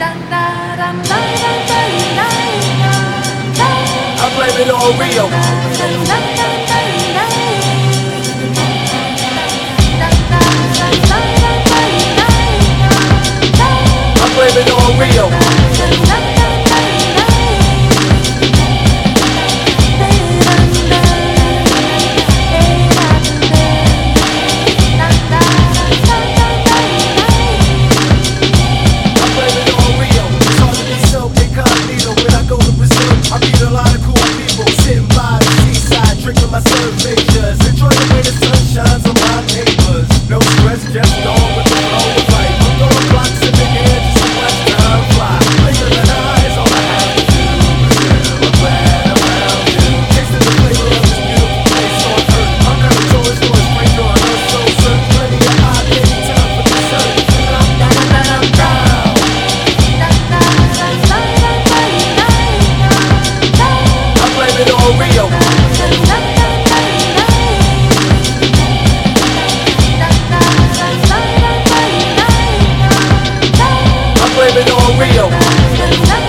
I blame it on Rio. I blame it on Rio. go.